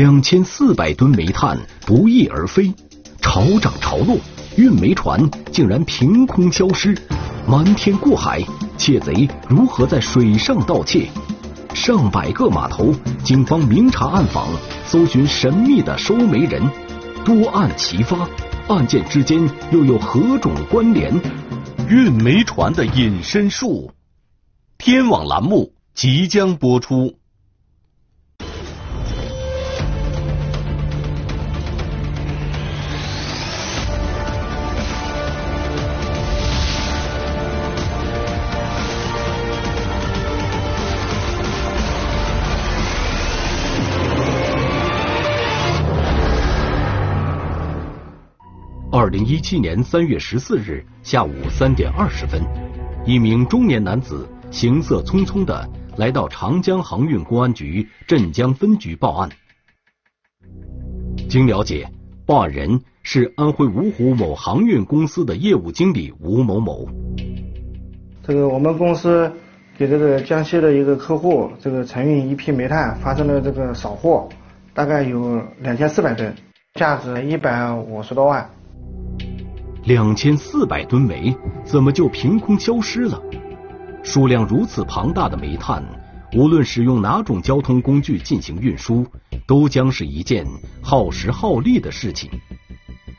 两千四百吨煤炭不翼而飞，潮涨潮落，运煤船竟然凭空消失，瞒天过海，窃贼如何在水上盗窃？上百个码头，警方明察暗访，搜寻神秘的收煤人，多案齐发，案件之间又有何种关联？运煤船的隐身术，天网栏目即将播出。二零一七年三月十四日下午三点二十分，一名中年男子行色匆匆的来到长江航运公安局镇江分局报案。经了解，报案人是安徽芜湖某航运公司的业务经理吴某某。这个我们公司给这个江西的一个客户，这个承运一批煤炭发生了这个扫货，大概有两千四百吨，价值一百五十多万。两千四百吨煤怎么就凭空消失了？数量如此庞大的煤炭，无论使用哪种交通工具进行运输，都将是一件耗时耗力的事情。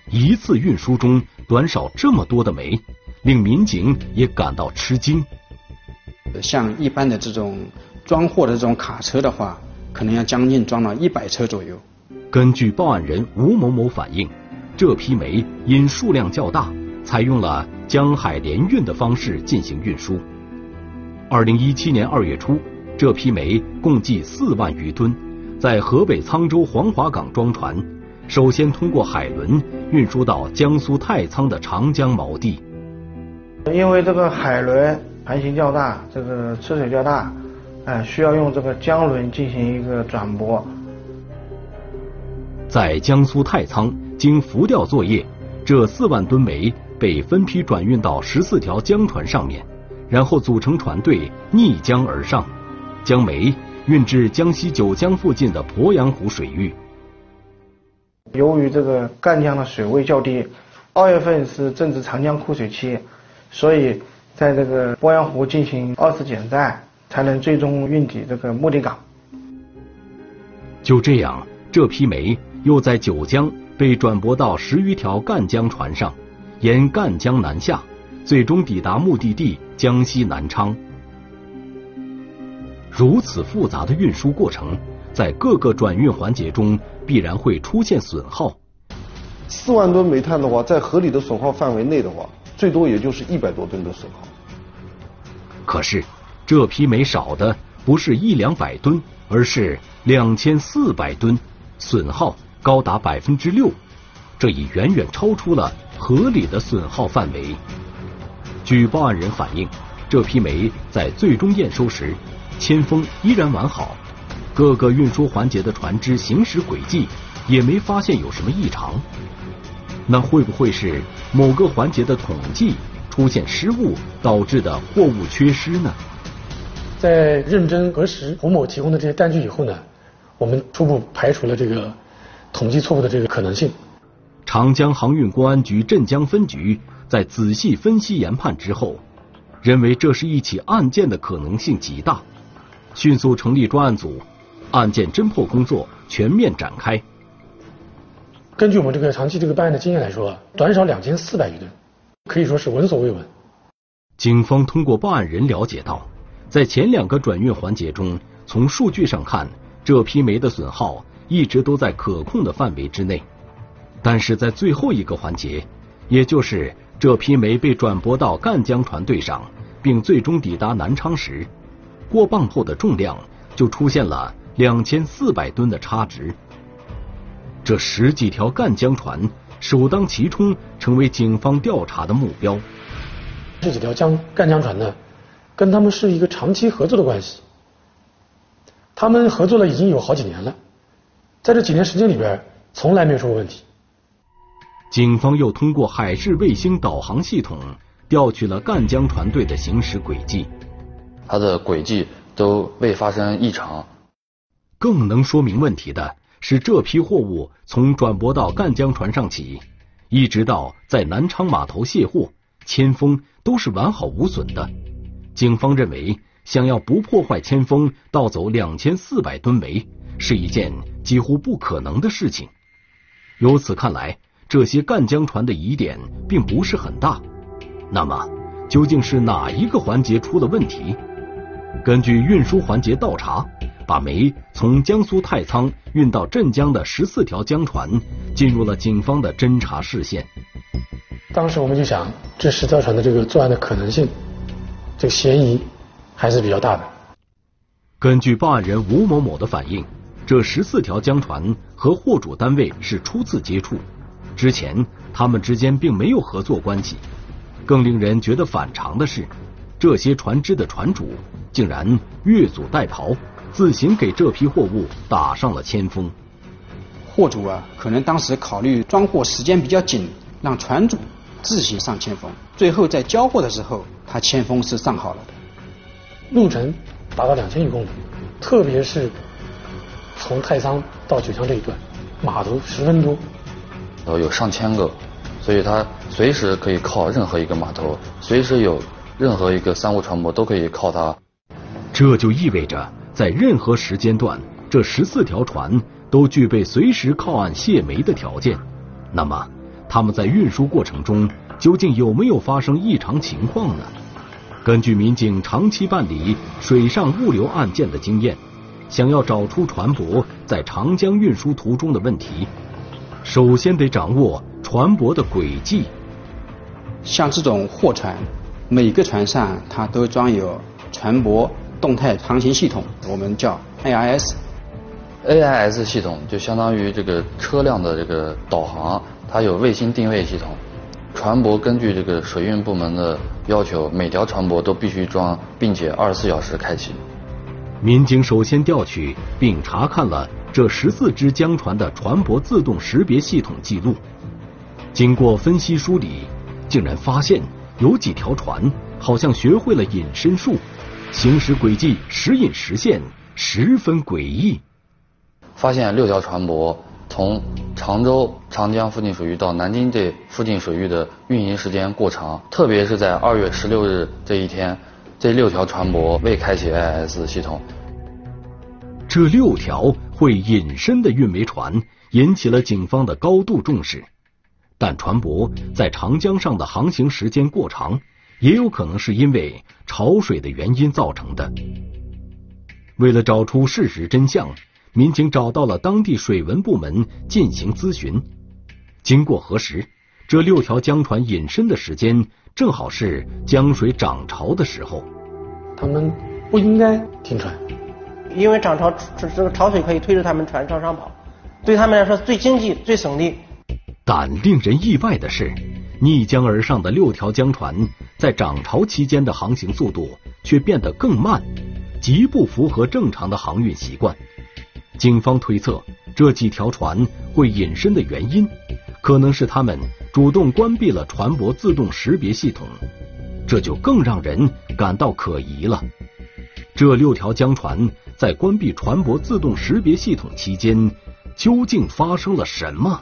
一次运输中短少这么多的煤，令民警也感到吃惊。像一般的这种装货的这种卡车的话，可能要将近装了一百车左右。根据报案人吴某某反映。这批煤因数量较大，采用了江海联运的方式进行运输。二零一七年二月初，这批煤共计四万余吨，在河北沧州黄骅港装船，首先通过海轮运输到江苏太仓的长江锚地。因为这个海轮船型较大，这个吃水较大，哎，需要用这个江轮进行一个转驳。在江苏太仓。经浮吊作业，这四万吨煤被分批转运到十四条江船上面，然后组成船队逆江而上，将煤运至江西九江附近的鄱阳湖水域。由于这个赣江的水位较低，二月份是正值长江枯水期，所以在这个鄱阳湖进行二次减载，才能最终运抵这个目的港。就这样，这批煤又在九江。被转驳到十余条赣江船上，沿赣江南下，最终抵达目的地江西南昌。如此复杂的运输过程，在各个转运环节中必然会出现损耗。四万吨煤炭的话，在合理的损耗范围内的话，最多也就是一百多吨的损耗。可是，这批煤少的不是一两百吨，而是两千四百吨，损耗。高达百分之六，这已远远超出了合理的损耗范围。据报案人反映，这批煤在最终验收时，铅封依然完好，各个运输环节的船只行驶轨迹也没发现有什么异常。那会不会是某个环节的统计出现失误导致的货物缺失呢？在认真核实胡某提供的这些单据以后呢，我们初步排除了这个。统计错误的这个可能性。长江航运公安局镇江分局在仔细分析研判之后，认为这是一起案件的可能性极大，迅速成立专案组，案件侦破工作全面展开。根据我们这个长期这个办案的经验来说，短少两千四百余吨，可以说是闻所未闻。警方通过报案人了解到，在前两个转运环节中，从数据上看，这批煤的损耗。一直都在可控的范围之内，但是在最后一个环节，也就是这批煤被转驳到赣江船队上，并最终抵达南昌时，过磅后的重量就出现了两千四百吨的差值。这十几条赣江船首当其冲，成为警方调查的目标。这几条江赣江船呢，跟他们是一个长期合作的关系，他们合作了已经有好几年了。在这几年时间里边，从来没有出过问题。警方又通过海事卫星导航系统调取了赣江船队的行驶轨迹，它的轨迹都未发生异常。更能说明问题的是这批货物从转驳到赣江船上起，一直到在南昌码头卸货，铅封都是完好无损的。警方认为，想要不破坏铅封盗走两千四百吨煤，是一件几乎不可能的事情。由此看来，这些赣江船的疑点并不是很大。那么，究竟是哪一个环节出了问题？根据运输环节倒查，把煤从江苏太仓运到镇江的十四条江船进入了警方的侦查视线。当时我们就想，这十条船的这个作案的可能性，这个嫌疑还是比较大的。根据报案人吴某某的反映，这十四条江船和货主单位是初次接触，之前他们之间并没有合作关系。更令人觉得反常的是，这些船只的船主。竟然越俎代庖，自行给这批货物打上了铅封。货主啊，可能当时考虑装货时间比较紧，让船主自行上铅封。最后在交货的时候，他铅封是上好了的。路程达到两千余公里，特别是从太仓到九江这一段，码头十分多，然后有上千个，所以它随时可以靠任何一个码头，随时有任何一个商务船舶都可以靠它。这就意味着，在任何时间段，这十四条船都具备随时靠岸卸煤的条件。那么，他们在运输过程中究竟有没有发生异常情况呢？根据民警长期办理水上物流案件的经验，想要找出船舶在长江运输途中的问题，首先得掌握船舶的轨迹。像这种货船，每个船上它都装有船舶。动态航行系统，我们叫 AIS。AIS 系统就相当于这个车辆的这个导航，它有卫星定位系统。船舶根据这个水运部门的要求，每条船舶都必须装，并且二十四小时开启。民警首先调取并查看了这十四只江船的船舶自动识别系统记录，经过分析梳理，竟然发现有几条船好像学会了隐身术。行驶轨迹时隐时现，十分诡异。发现六条船舶从常州、长江附近水域到南京这附近水域的运营时间过长，特别是在二月十六日这一天，这六条船舶未开启 I S 系统。这六条会隐身的运煤船引起了警方的高度重视，但船舶在长江上的航行时间过长。也有可能是因为潮水的原因造成的。为了找出事实真相，民警找到了当地水文部门进行咨询。经过核实，这六条江船隐身的时间正好是江水涨潮的时候。他们不应该停船，因为涨潮，这这个潮水可以推着他们船向上跑，对他们来说最经济、最省力。但令人意外的是。逆江而上的六条江船，在涨潮期间的航行速度却变得更慢，极不符合正常的航运习惯。警方推测，这几条船会隐身的原因，可能是他们主动关闭了船舶自动识别系统，这就更让人感到可疑了。这六条江船在关闭船舶自动识别系统期间，究竟发生了什么？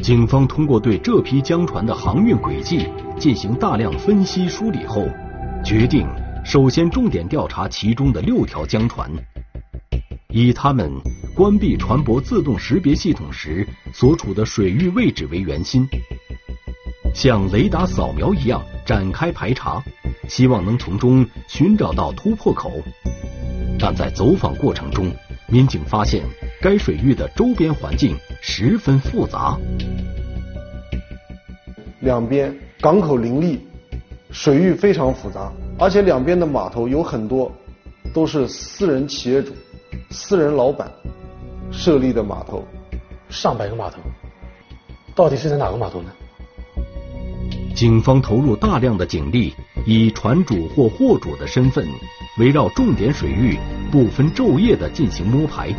警方通过对这批江船的航运轨迹进行大量分析梳理后，决定首先重点调查其中的六条江船，以他们关闭船舶自动识别系统时所处的水域位置为圆心，像雷达扫描一样展开排查，希望能从中寻找到突破口。但在走访过程中，民警发现该水域的周边环境。十分复杂，两边港口林立，水域非常复杂，而且两边的码头有很多都是私人企业主、私人老板设立的码头，上百个码头，到底是在哪个码头呢？警方投入大量的警力，以船主或货主的身份，围绕重点水域，不分昼夜的进行摸排，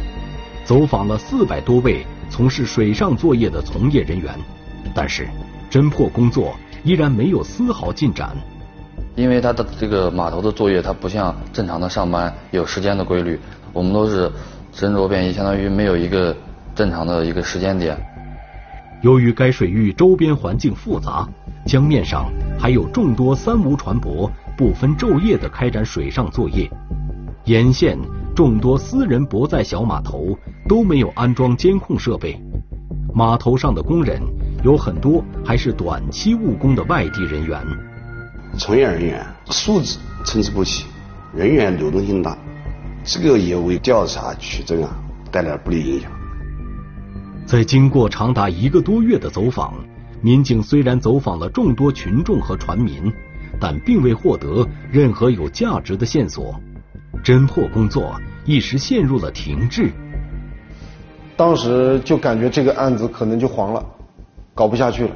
走访了四百多位。从事水上作业的从业人员，但是侦破工作依然没有丝毫进展。因为他的这个码头的作业，它不像正常的上班有时间的规律，我们都是身着便衣，相当于没有一个正常的一个时间点。由于该水域周边环境复杂，江面上还有众多三无船舶不分昼夜的开展水上作业，沿线众多私人泊在小码头都没有安装监控设备，码头上的工人有很多还是短期务工的外地人员，从业人员素质参差不齐，人员流动性大，这个也为调查取证啊带来不利影响。在经过长达一个多月的走访，民警虽然走访了众多群众和船民，但并未获得任何有价值的线索，侦破工作一时陷入了停滞。当时就感觉这个案子可能就黄了，搞不下去了。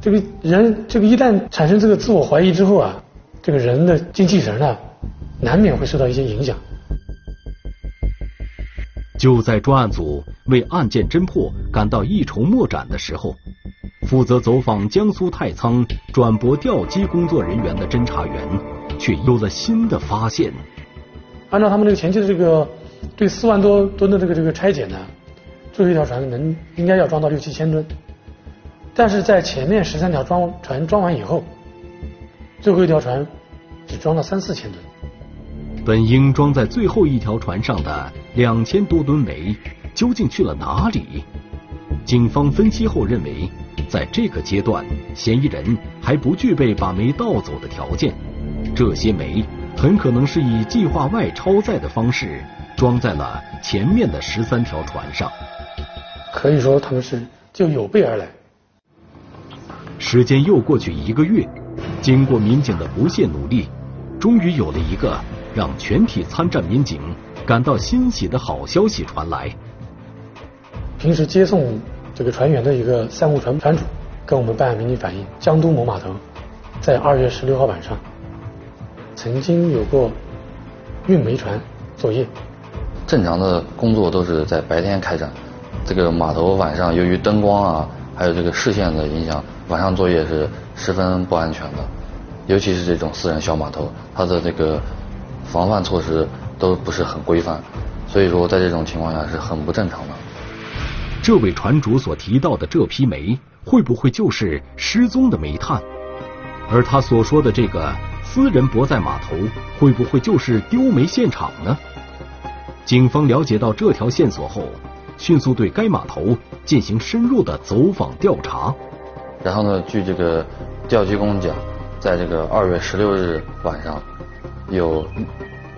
这个人，这个一旦产生这个自我怀疑之后啊，这个人的精气神呢，难免会受到一些影响。就在专案组为案件侦破感到一筹莫展的时候，负责走访江苏太仓转驳吊机工作人员的侦查员却有了新的发现。按照他们这个前期的这个对四万多吨的这个这个拆解呢，最后一条船能应该要装到六七千吨，但是在前面十三条装船装完以后，最后一条船只装了三四千吨。本应装在最后一条船上的两千多吨煤，究竟去了哪里？警方分析后认为，在这个阶段，嫌疑人还不具备把煤盗走的条件。这些煤很可能是以计划外超载的方式装在了前面的十三条船上。可以说，他们是就有备而来。时间又过去一个月，经过民警的不懈努力，终于有了一个。让全体参战民警感到欣喜的好消息传来。平时接送这个船员的一个三无船船主跟我们办案民警反映，江都某码头在二月十六号晚上曾经有过运煤船作业。正常的工作都是在白天开展，这个码头晚上由于灯光啊，还有这个视线的影响，晚上作业是十分不安全的。尤其是这种私人小码头，它的这个。防范措施都不是很规范，所以说在这种情况下是很不正常的。这位船主所提到的这批煤，会不会就是失踪的煤炭？而他所说的这个私人泊在码头，会不会就是丢煤现场呢？警方了解到这条线索后，迅速对该码头进行深入的走访调查。然后呢，据这个调机工讲，在这个二月十六日晚上。有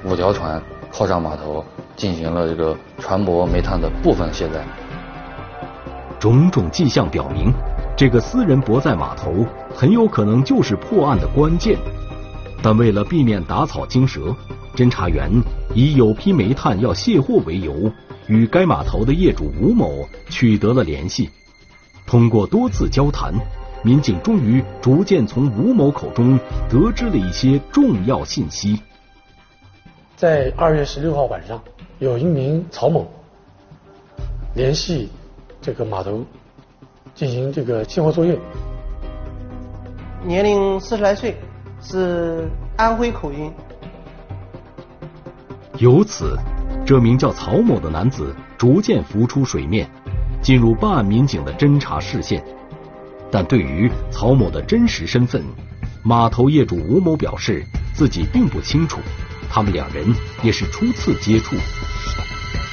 五条船靠上码头，进行了这个船舶煤炭的部分卸载。种种迹象表明，这个私人泊载码头很有可能就是破案的关键。但为了避免打草惊蛇，侦查员以有批煤炭要卸货为由，与该码头的业主吴某取得了联系。通过多次交谈。民警终于逐渐从吴某口中得知了一些重要信息。在二月十六号晚上，有一名曹某联系这个码头进行这个卸货作业，年龄四十来岁，是安徽口音。由此，这名叫曹某的男子逐渐浮出水面，进入办案民警的侦查视线。但对于曹某的真实身份，码头业主吴某表示自己并不清楚，他们两人也是初次接触。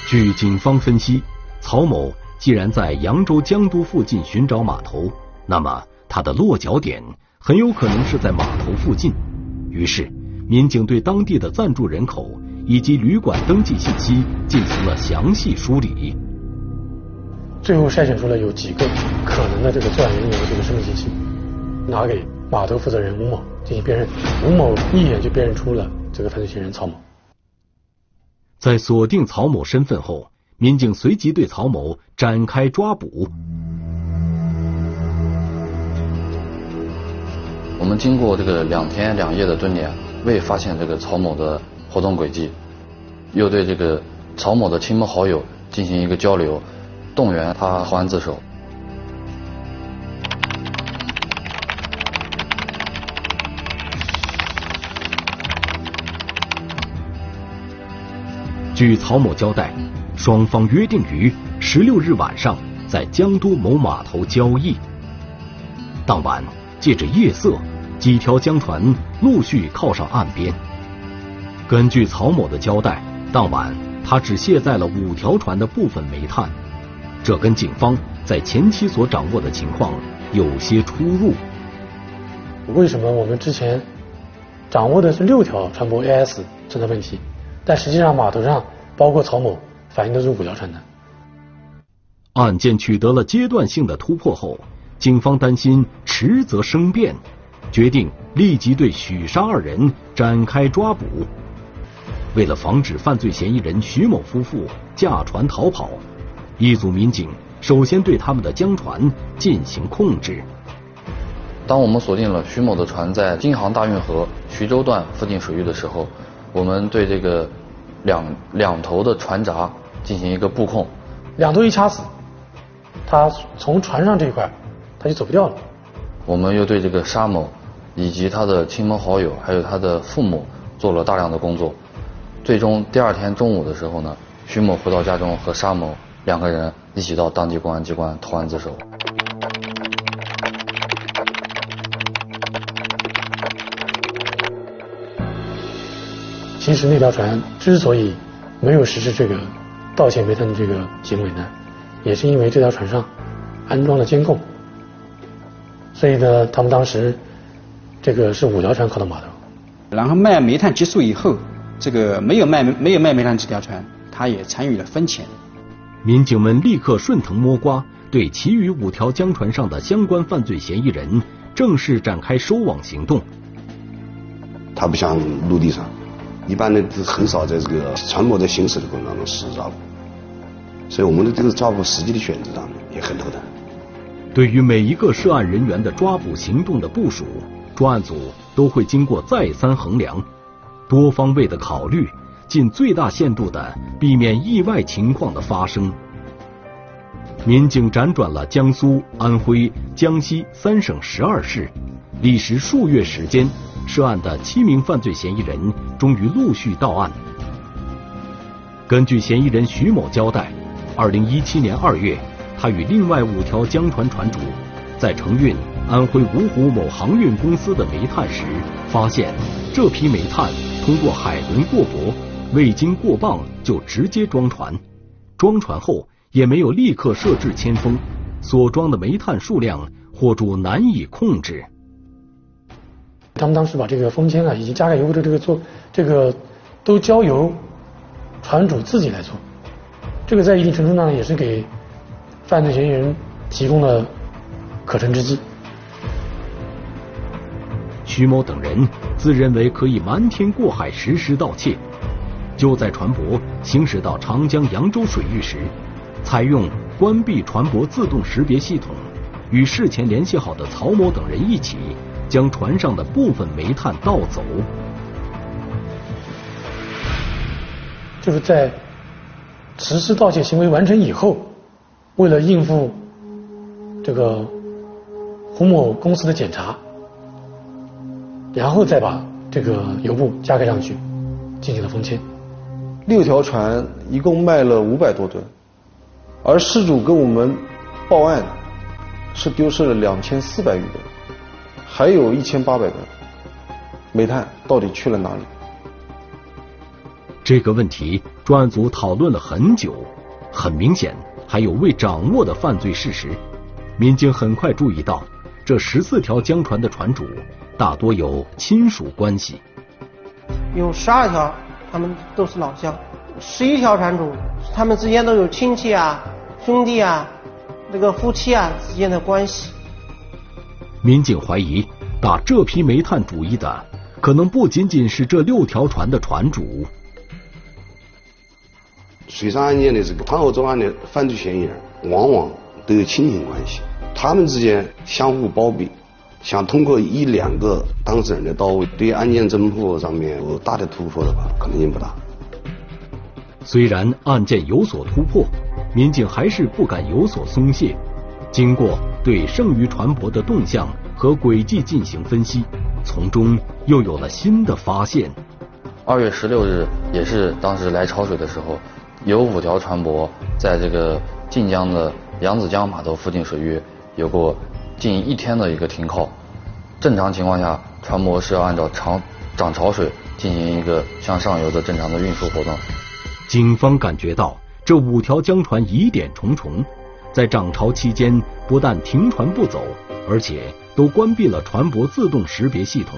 据警方分析，曹某既然在扬州江都附近寻找码头，那么他的落脚点很有可能是在码头附近。于是，民警对当地的暂住人口以及旅馆登记信息进行了详细梳理。最后筛选出了有几个可能的这个作案人员的这个身份信息，拿给码头负责人吴某进行辨认，吴某一眼就辨认出了这个犯罪嫌疑人曹某。在锁定曹某身份后，民警随即对曹某展开抓捕。我们经过这个两天两夜的蹲点，未发现这个曹某的活动轨迹，又对这个曹某的亲朋好友进行一个交流。动员他还自首。据曹某交代，双方约定于十六日晚上在江都某码头交易。当晚，借着夜色，几条江船陆续靠上岸边。根据曹某的交代，当晚他只卸载了五条船的部分煤炭，这跟警方在前期所掌握的情况有些出入。为什么我们之前掌握的是六条船舶 AS 存在问题，但实际上码头上包括曹某反映的是五条船呢？案件取得了阶段性的突破后，警方担心迟则生变，决定立即对许沙二人展开抓捕。为了防止犯罪嫌疑人徐某夫妇驾船逃跑，一组民警首先对他们的江船进行控制。当我们锁定了徐某的船在京杭大运河徐州段附近水域的时候，我们对这个两两头的船闸进行一个布控，两头一掐死，他从船上这一块他就走不掉了。我们又对这个沙某以及他的亲朋好友还有他的父母做了大量的工作，最终第二天中午的时候呢，徐某回到家中和沙某两个人一起到当地公安机关投案自首。其实那条船之所以没有实施这个盗窃煤炭的这个行为呢，也是因为这条船上安装了监控，所以呢，他们当时这个是五条船靠到码头，然后卖煤炭结束以后，这个没有卖没有卖煤炭这条船，他也参与了分钱。民警们立刻顺藤摸瓜，对其余五条江船上的相关犯罪嫌疑人正式展开收网行动。他不像陆地上。一般呢，很少在这个船舶在行驶的过程当中实施抓捕，所以我们的这个抓捕时机的选择上面也很头疼。对于每一个涉案人员的抓捕行动的部署，专案组都会经过再三衡量，多方位的考虑，尽最大限度的避免意外情况的发生。民警辗转了江苏、安徽、江西三省十二市，历时数月时间。涉案的七名犯罪嫌疑人终于陆续到案。根据嫌疑人徐某交代，二零一七年二月，他与另外五条江船船主在承运安徽芜湖某航运公司的煤炭时，发现这批煤炭通过海轮过驳，未经过磅就直接装船，装船后也没有立刻设置铅封，所装的煤炭数量货主难以控制。他们当时把这个封签啊，以及加盖油布的这个做，这个都交由船主自己来做。这个在一定程度上也是给犯罪嫌疑人提供了可乘之机。徐某等人自认为可以瞒天过海实施盗窃，就在船舶行驶到长江扬州水域时，采用关闭船舶自动识别系统，与事前联系好的曹某等人一起。将船上的部分煤炭盗走，就是在实施盗窃行为完成以后，为了应付这个胡某公司的检查，然后再把这个油布加盖上去，进行了封签。六条船一共卖了五百多吨，而失主跟我们报案是丢失了两千四百余吨。还有一千八百吨煤炭到底去了哪里？这个问题专案组讨论了很久。很明显，还有未掌握的犯罪事实。民警很快注意到，这十四条江船的船主大多有亲属关系。有十二条，他们都是老乡；十一条船主，他们之间都有亲戚啊、兄弟啊、那个夫妻啊之间的关系。民警怀疑，打这批煤炭主意的可能不仅仅是这六条船的船主。水上案件的这个团伙作案的犯罪嫌疑人，往往都有亲情关系，他们之间相互包庇，想通过一两个当事人的到位，对案件侦破上面有大的突破的话，可能性不大。虽然案件有所突破，民警还是不敢有所松懈。经过对剩余船舶的动向和轨迹进行分析，从中又有了新的发现。二月十六日，也是当时来潮水的时候，有五条船舶在这个晋江的扬子江码头附近水域有过近一天的一个停靠。正常情况下，船舶是要按照长涨潮水进行一个向上游的正常的运输活动。警方感觉到这五条江船疑点重重，在涨潮期间不但停船不走，而且都关闭了船舶自动识别系统。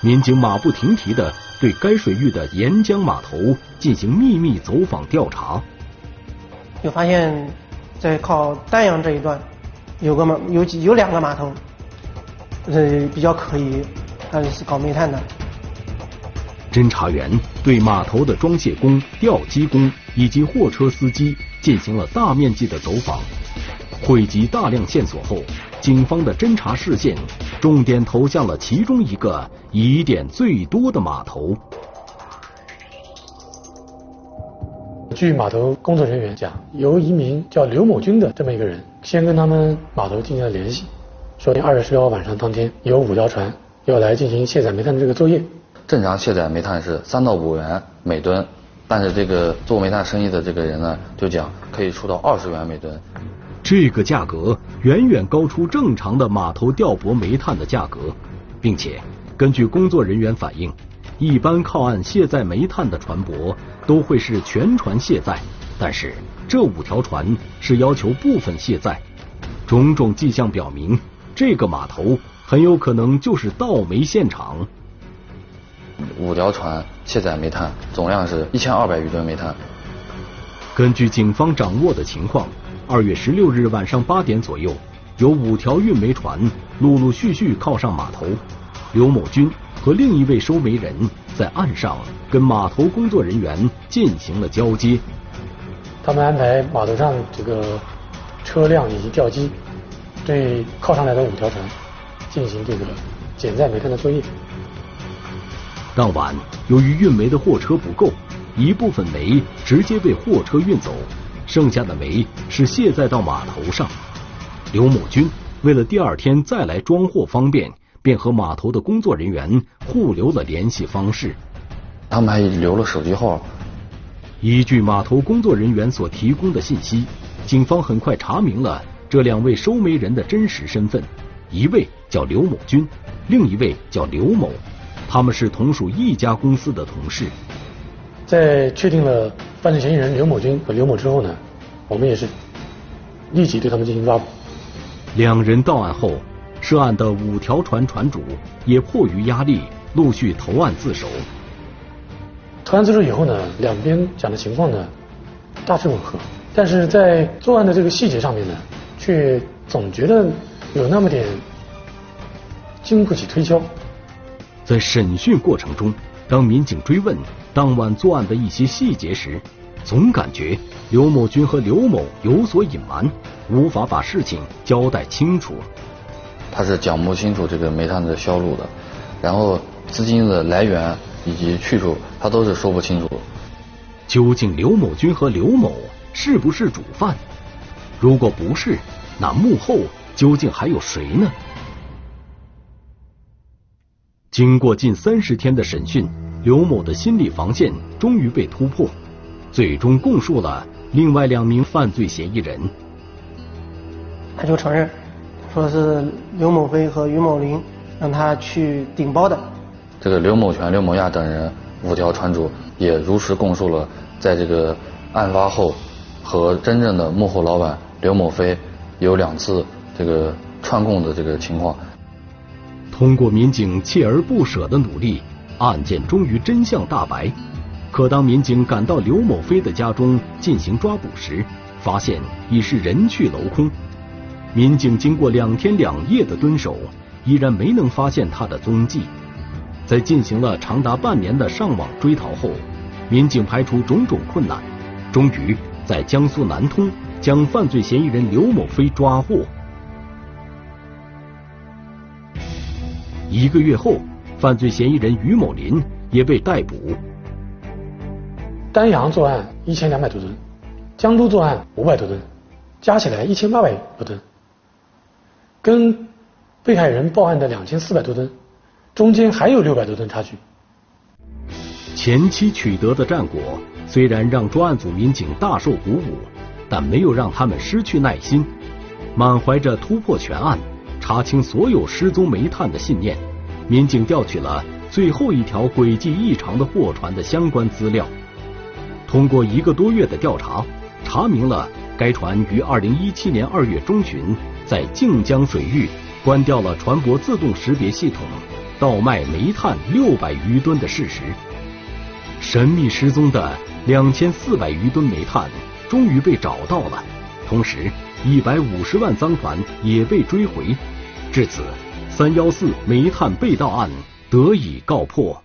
民警马不停蹄地对该水域的沿江码头进行秘密走访调查，就发现，在靠丹阳这一段，有个码有几有两个码头，呃比较可疑，它是搞煤炭的。侦查员对码头的装卸工、吊机工以及货车司机进行了大面积的走访，汇集大量线索后，警方的侦查视线重点投向了其中一个疑点最多的码头。据码头工作人员讲，由一名叫刘某军的这么一个人，先跟他们码头进行了联系，说二月十六号晚上当天有五条船要来进行卸载煤炭的这个作业。正常卸载煤炭是三到五元每吨，但是这个做煤炭生意的这个人呢，就讲可以出到二十元每吨。这个价格远远高出正常的码头调拨煤炭的价格，并且根据工作人员反映，一般靠岸卸载煤炭的船舶都会是全船卸载，但是这五条船是要求部分卸载，种种迹象表明，这个码头很有可能就是盗煤现场。五条船卸载煤炭，总量是一千二百余吨煤炭。根据警方掌握的情况，二月十六日晚上八点左右，有五条运煤船陆陆续续靠上码头。刘某军和另一位收煤人在岸上跟码头工作人员进行了交接。他们安排码头上这个车辆以及吊机对靠上来的五条船进行这个减载煤炭的作业。当晚，由于运煤的货车不够，一部分煤直接被货车运走，剩下的煤是卸载到码头上。刘某军为了第二天再来装货方便，便和码头的工作人员互留了联系方式。他们还留了手机号。依据码头工作人员所提供的信息，警方很快查明了这两位收煤人的真实身份：一位叫刘某军，另一位叫刘某。他们是同属一家公司的同事。在确定了犯罪嫌疑人刘某军和刘某之后呢，我们也是立即对他们进行抓捕。两人到案后，涉案的五条船船主也迫于压力，陆续投案自首。投案自首以后呢，两边讲的情况呢大致吻合，但是在作案的这个细节上面呢，却总觉得有那么点经不起推敲。在审讯过程中，当民警追问当晚作案的一些细节时，总感觉刘某军和刘某有所隐瞒，无法把事情交代清楚。他是讲不清楚这个煤炭的销路的，然后资金的来源以及去处，他都是说不清楚。究竟刘某军和刘某是不是主犯？如果不是，那幕后究竟还有谁呢？经过近三十天的审讯，刘某的心理防线终于被突破，最终供述了另外两名犯罪嫌疑人。他就承认，说是刘某飞和于某林让他去顶包的。这个刘某全、刘某亚等人五条船主也如实供述了，在这个案发后和真正的幕后老板刘某飞有两次这个串供的这个情况。通过民警锲而不舍的努力，案件终于真相大白。可当民警赶到刘某飞的家中进行抓捕时，发现已是人去楼空。民警经过两天两夜的蹲守，依然没能发现他的踪迹。在进行了长达半年的上网追逃后，民警排除种种困难，终于在江苏南通将犯罪嫌疑人刘某飞抓获。一个月后，犯罪嫌疑人于某林也被逮捕。丹阳作案一千两百多吨，江都作案五百多吨，加起来一千八百多吨，跟被害人报案的两千四百多吨，中间还有六百多吨差距。前期取得的战果虽然让专案组民警大受鼓舞，但没有让他们失去耐心。满怀着突破全案、查清所有失踪煤炭的信念，民警调取了最后一条轨迹异常的货船的相关资料。通过一个多月的调查，查明了该船于2017年2月中旬在靖江水域关掉了船舶自动识别系统，倒卖煤炭600余吨的事实。神秘失踪的2400余吨煤炭终于被找到了，同时150万赃款也被追回。至此，314煤炭被盗案得以告破。